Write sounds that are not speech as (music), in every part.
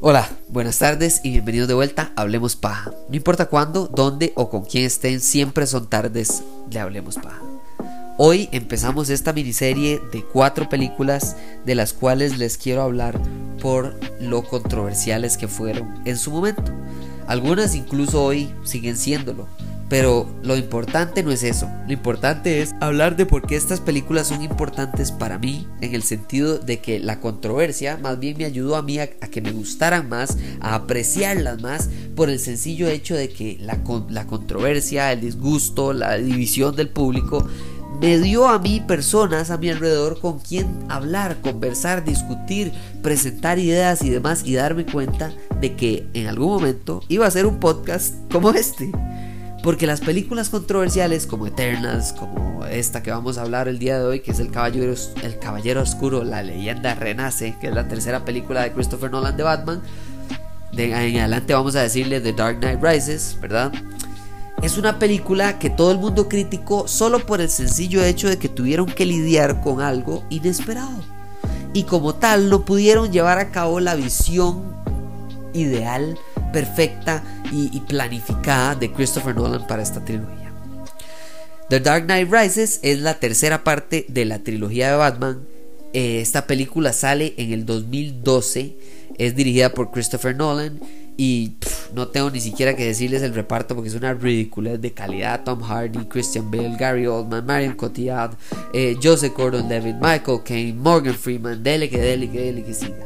Hola, buenas tardes y bienvenidos de vuelta a Hablemos Paja. No importa cuándo, dónde o con quién estén, siempre son tardes de Hablemos Paja. Hoy empezamos esta miniserie de cuatro películas de las cuales les quiero hablar por lo controversiales que fueron en su momento. Algunas incluso hoy siguen siéndolo. Pero lo importante no es eso, lo importante es hablar de por qué estas películas son importantes para mí, en el sentido de que la controversia más bien me ayudó a mí a, que me gustaran más, a apreciarlas más, por el sencillo hecho de que la, la controversia, el disgusto, la división del público, me dio a mí personas a mi alrededor con quien hablar, conversar, discutir, presentar ideas y demás y darme cuenta de que en algún momento iba a ser un podcast como este. Porque las películas controversiales como Eternals, como esta que vamos a hablar el día de hoy, que es El Caballero, el Caballero Oscuro, la leyenda renace, que es la tercera película de Christopher Nolan de Batman, de en adelante vamos a decirle The Dark Knight Rises, ¿verdad? Es una película que todo el mundo criticó solo por el sencillo hecho de que tuvieron que lidiar con algo inesperado. Y como tal no pudieron llevar a cabo la visión ideal perfecta y, planificada de Christopher Nolan para esta trilogía. The Dark Knight Rises es la tercera parte de la trilogía de Batman. Eh, esta película sale en el 2012. Es dirigida por Christopher Nolan. Y no tengo ni siquiera que decirles el reparto porque es una ridícula de calidad. Tom Hardy, Christian Bale, Gary Oldman, Marion Cotillard, eh, Joseph Gordon-Levitt, Michael Caine, Morgan Freeman, dele que dele que dele que siga.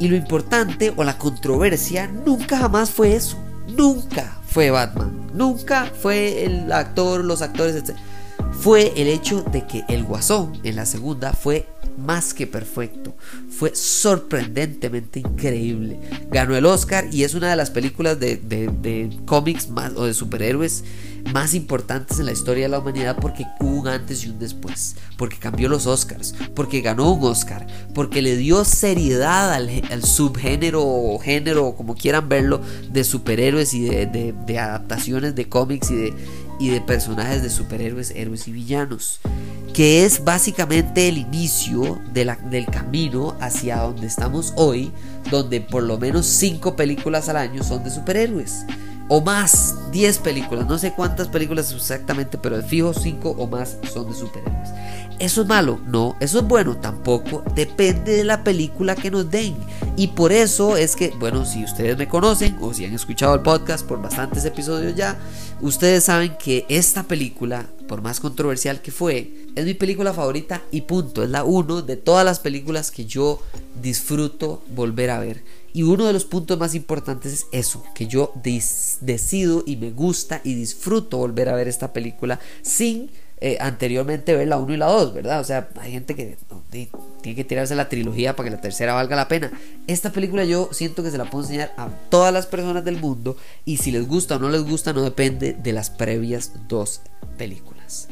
Y lo importante o la controversia nunca jamás fue eso. Nunca fue Batman. Nunca fue el actor, los actores, etc. Fue el hecho de que el guasón en la segunda fue más que perfecto. Fue sorprendentemente increíble. Ganó el Oscar y es una de las películas de, de cómics más, o de superhéroes más importantes en la historia de la humanidad porque hubo un antes y un después, porque cambió los Oscars, porque ganó un Oscar, porque le dio seriedad al, subgénero o género, como quieran verlo, de superhéroes y de, adaptaciones de cómics y de, personajes de superhéroes, héroes y villanos que es básicamente el inicio del camino hacia donde estamos hoy, donde por lo menos 5 películas al año son de superhéroes o más, 10 películas, no sé cuántas películas exactamente, pero de fijo 5 o más son de superhéroes. ¿Eso es malo? No, eso es bueno tampoco, depende de la película que nos den. Y por eso es que, bueno, si ustedes me conocen o si han escuchado el podcast por bastantes episodios ya, ustedes saben que esta película, por más controversial que fue, es mi película favorita y punto, es la uno de todas las películas que yo disfruto volver a ver. Y uno de los puntos más importantes es eso, que yo decido y me gusta y disfruto volver a ver esta película sin eh, anteriormente ver la 1 y la 2, ¿verdad? O sea, hay gente que tiene que tirarse la trilogía para que la tercera valga la pena. Esta película yo siento que se la puedo enseñar a todas las personas del mundo y si les gusta o no les gusta no depende de las previas dos películas.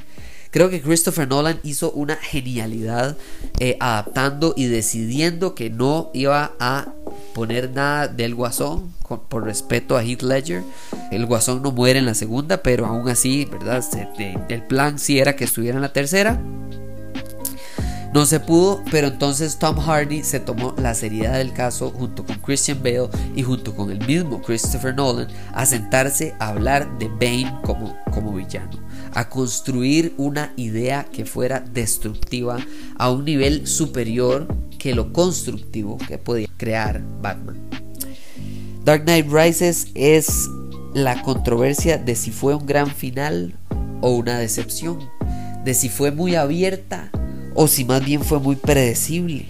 Creo que Christopher Nolan hizo una genialidad eh, adaptando y decidiendo que no iba a poner nada del guasón por respeto a Heath Ledger. El guasón no muere en la segunda, pero aún así, ¿verdad? el plan sí era que estuviera en la tercera. No se pudo, pero entonces Tom Hardy se tomó la seriedad del caso junto con Christian Bale y junto con el mismo Christopher Nolan a sentarse a hablar de Bane como, como villano a construir una idea que fuera destructiva a un nivel superior que lo constructivo que podía crear Batman. Dark Knight Rises es la controversia de si fue un gran final o una decepción, de si fue muy abierta o si más bien fue muy predecible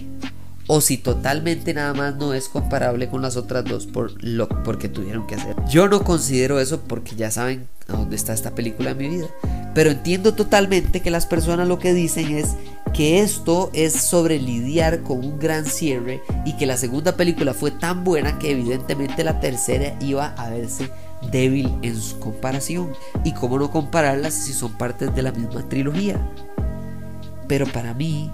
o si totalmente nada más no es comparable con las otras dos por lo porque tuvieron que hacer. Yo no considero eso porque ya saben a dónde está esta película en mi vida, pero entiendo totalmente que las personas lo que dicen es que esto es sobre lidiar con un gran cierre y que la segunda película fue tan buena que evidentemente la tercera iba a verse débil en su comparación. Y cómo no compararlas si son partes de la misma trilogía. Pero para mí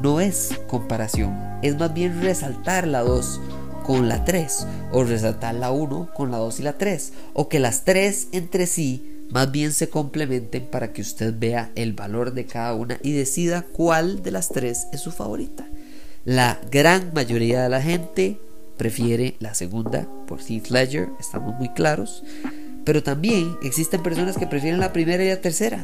no es comparación, es más bien resaltar la 2 con la 3 o resaltar la 1 con la 2 y la 3 o que las 3 entre sí más bien se complementen para que usted vea el valor de cada una y decida cuál de las tres es su favorita. La gran mayoría de la gente prefiere la segunda por Heath Ledger, estamos muy claros, pero también existen personas que prefieren la primera y la tercera.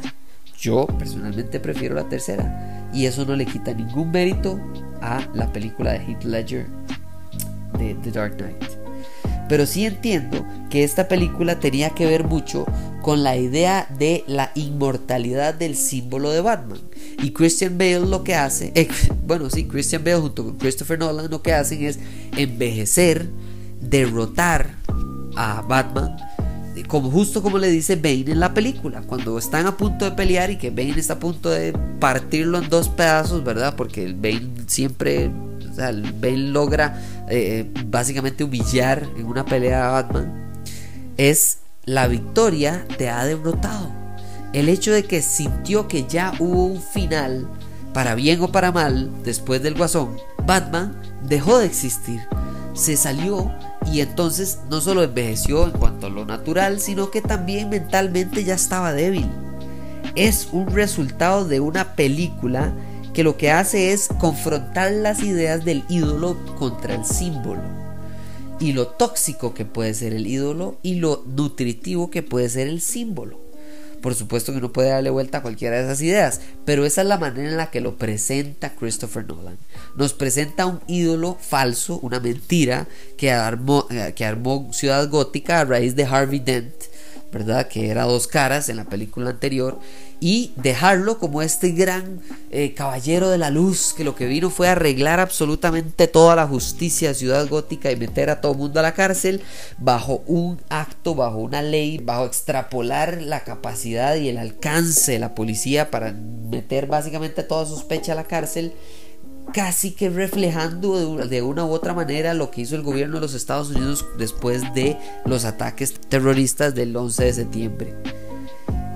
Yo personalmente prefiero la tercera y eso no le quita ningún mérito a la película de Heath Ledger de The Dark Knight. Pero sí entiendo que esta película tenía que ver mucho con la idea de la inmortalidad del símbolo de Batman. Y Christian Bale lo que hace, eh, (laughs) bueno, sí, Christian Bale junto con Christopher Nolan lo que hacen es envejecer, derrotar a Batman, como justo como le dice Bane en la película, cuando están a punto de pelear y que Bane está a punto de partirlo en dos pedazos, ¿verdad? Porque Bane siempre, o sea, Bane logra eh, básicamente humillar en una pelea a Batman, es la victoria te ha derrotado. El hecho de que sintió que ya hubo un final, para bien o para mal, después del guasón, Batman dejó de existir, se salió y entonces no solo envejeció en cuanto a lo natural, sino que también mentalmente ya estaba débil. Es un resultado de una película que lo que hace es confrontar las ideas del ídolo contra el símbolo. Y lo tóxico que puede ser el ídolo y lo nutritivo que puede ser el símbolo. Por supuesto que no puede darle vuelta a cualquiera de esas ideas, pero esa es la manera en la que lo presenta Christopher Nolan. Nos presenta un ídolo falso, una mentira que armó, eh, que armó Ciudad Gótica a raíz de Harvey Dent, ¿verdad? Que era dos caras en la película anterior y dejarlo como este gran eh, caballero de la luz que lo que vino fue arreglar absolutamente toda la justicia de Ciudad Gótica y meter a todo mundo a la cárcel bajo un acto, bajo una ley, bajo extrapolar la capacidad y el alcance de la policía para meter básicamente toda sospecha a la cárcel casi que reflejando de una u otra manera lo que hizo el gobierno de los Estados Unidos después de los ataques terroristas del 11 de septiembre.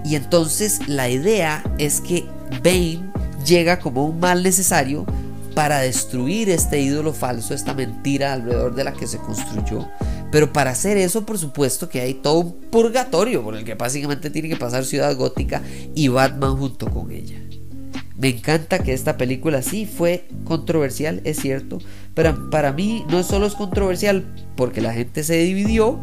Y entonces la idea es que Bane llega como un mal necesario para destruir este ídolo falso, esta mentira alrededor de la que se construyó. Pero para hacer eso, por supuesto que hay todo un purgatorio por el que básicamente tiene que pasar Ciudad Gótica y Batman junto con ella. Me encanta que esta película sí fue controversial, es cierto, pero para mí no solo es controversial porque la gente se dividió,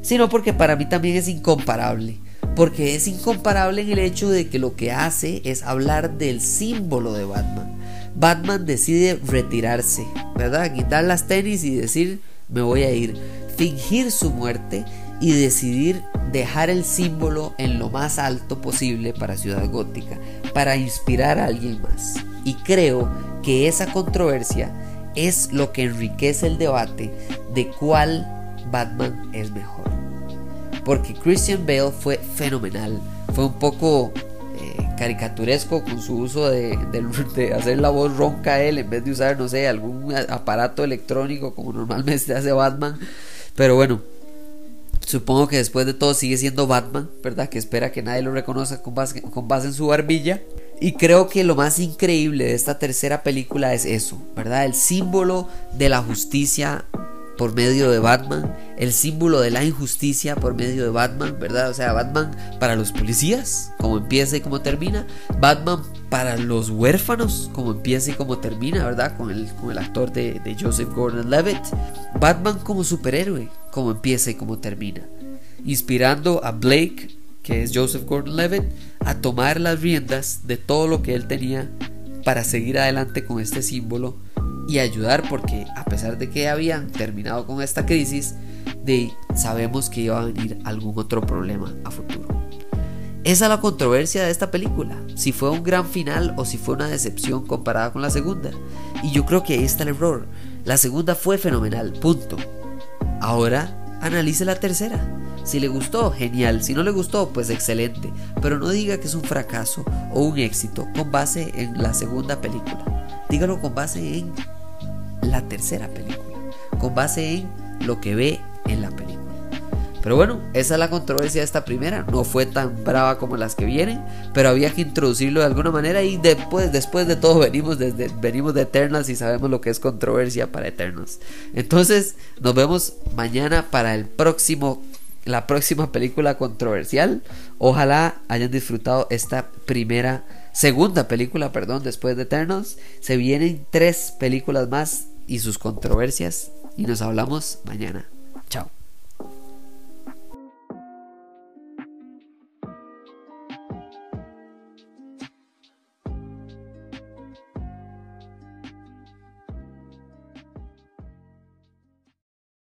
sino porque para mí también es incomparable porque es incomparable en el hecho de que lo que hace es hablar del símbolo de Batman. Batman decide retirarse, ¿verdad? Quitar las tenis y decir me voy a ir, fingir su muerte y decidir dejar el símbolo en lo más alto posible para Ciudad Gótica, para inspirar a alguien más. Y creo que esa controversia es lo que enriquece el debate de cuál Batman es mejor porque Christian Bale fue fenomenal. Fue un poco eh, caricaturesco con su uso de, hacer la voz ronca a él en vez de usar, no sé, algún aparato electrónico como normalmente hace Batman. Pero bueno, supongo que después de todo sigue siendo Batman, ¿verdad? Que espera que nadie lo reconozca con base, con base en su barbilla. Y creo que lo más increíble de esta tercera película es eso, ¿verdad? El símbolo de la justicia por medio de Batman, el símbolo de la injusticia por medio de Batman, ¿verdad? O sea, Batman para los policías, como empieza y como termina, Batman para los huérfanos, como empieza y como termina, ¿verdad? Con el, con el actor de, de Joseph Gordon-Levitt, Batman como superhéroe, como empieza y como termina, inspirando a Blake, que es Joseph Gordon-Levitt, a tomar las riendas de todo lo que él tenía para seguir adelante con este símbolo y ayudar porque a pesar de que habían terminado con esta crisis, de, sabemos que iba a venir algún otro problema a futuro. Esa es la controversia de esta película, si fue un gran final o si fue una decepción comparada con la segunda. Y yo creo que ahí está el error. La segunda fue fenomenal, punto. Ahora analice la tercera. Si le gustó, genial. Si no le gustó, pues excelente. Pero no diga que es un fracaso o un éxito con base en la segunda película. Dígalo con base en la tercera película, con base en lo que ve en la película. Pero bueno, esa es la controversia de esta primera. No fue tan brava como las que vienen, pero había que introducirlo de alguna manera y después, después de todo venimos, desde, venimos de Eternals y sabemos lo que es controversia para Eternals. Entonces, nos vemos mañana para el próximo la próxima película controversial. Ojalá hayan disfrutado esta primera, segunda película, perdón, después de Eternals. Se vienen tres películas más y sus controversias. Y nos hablamos mañana.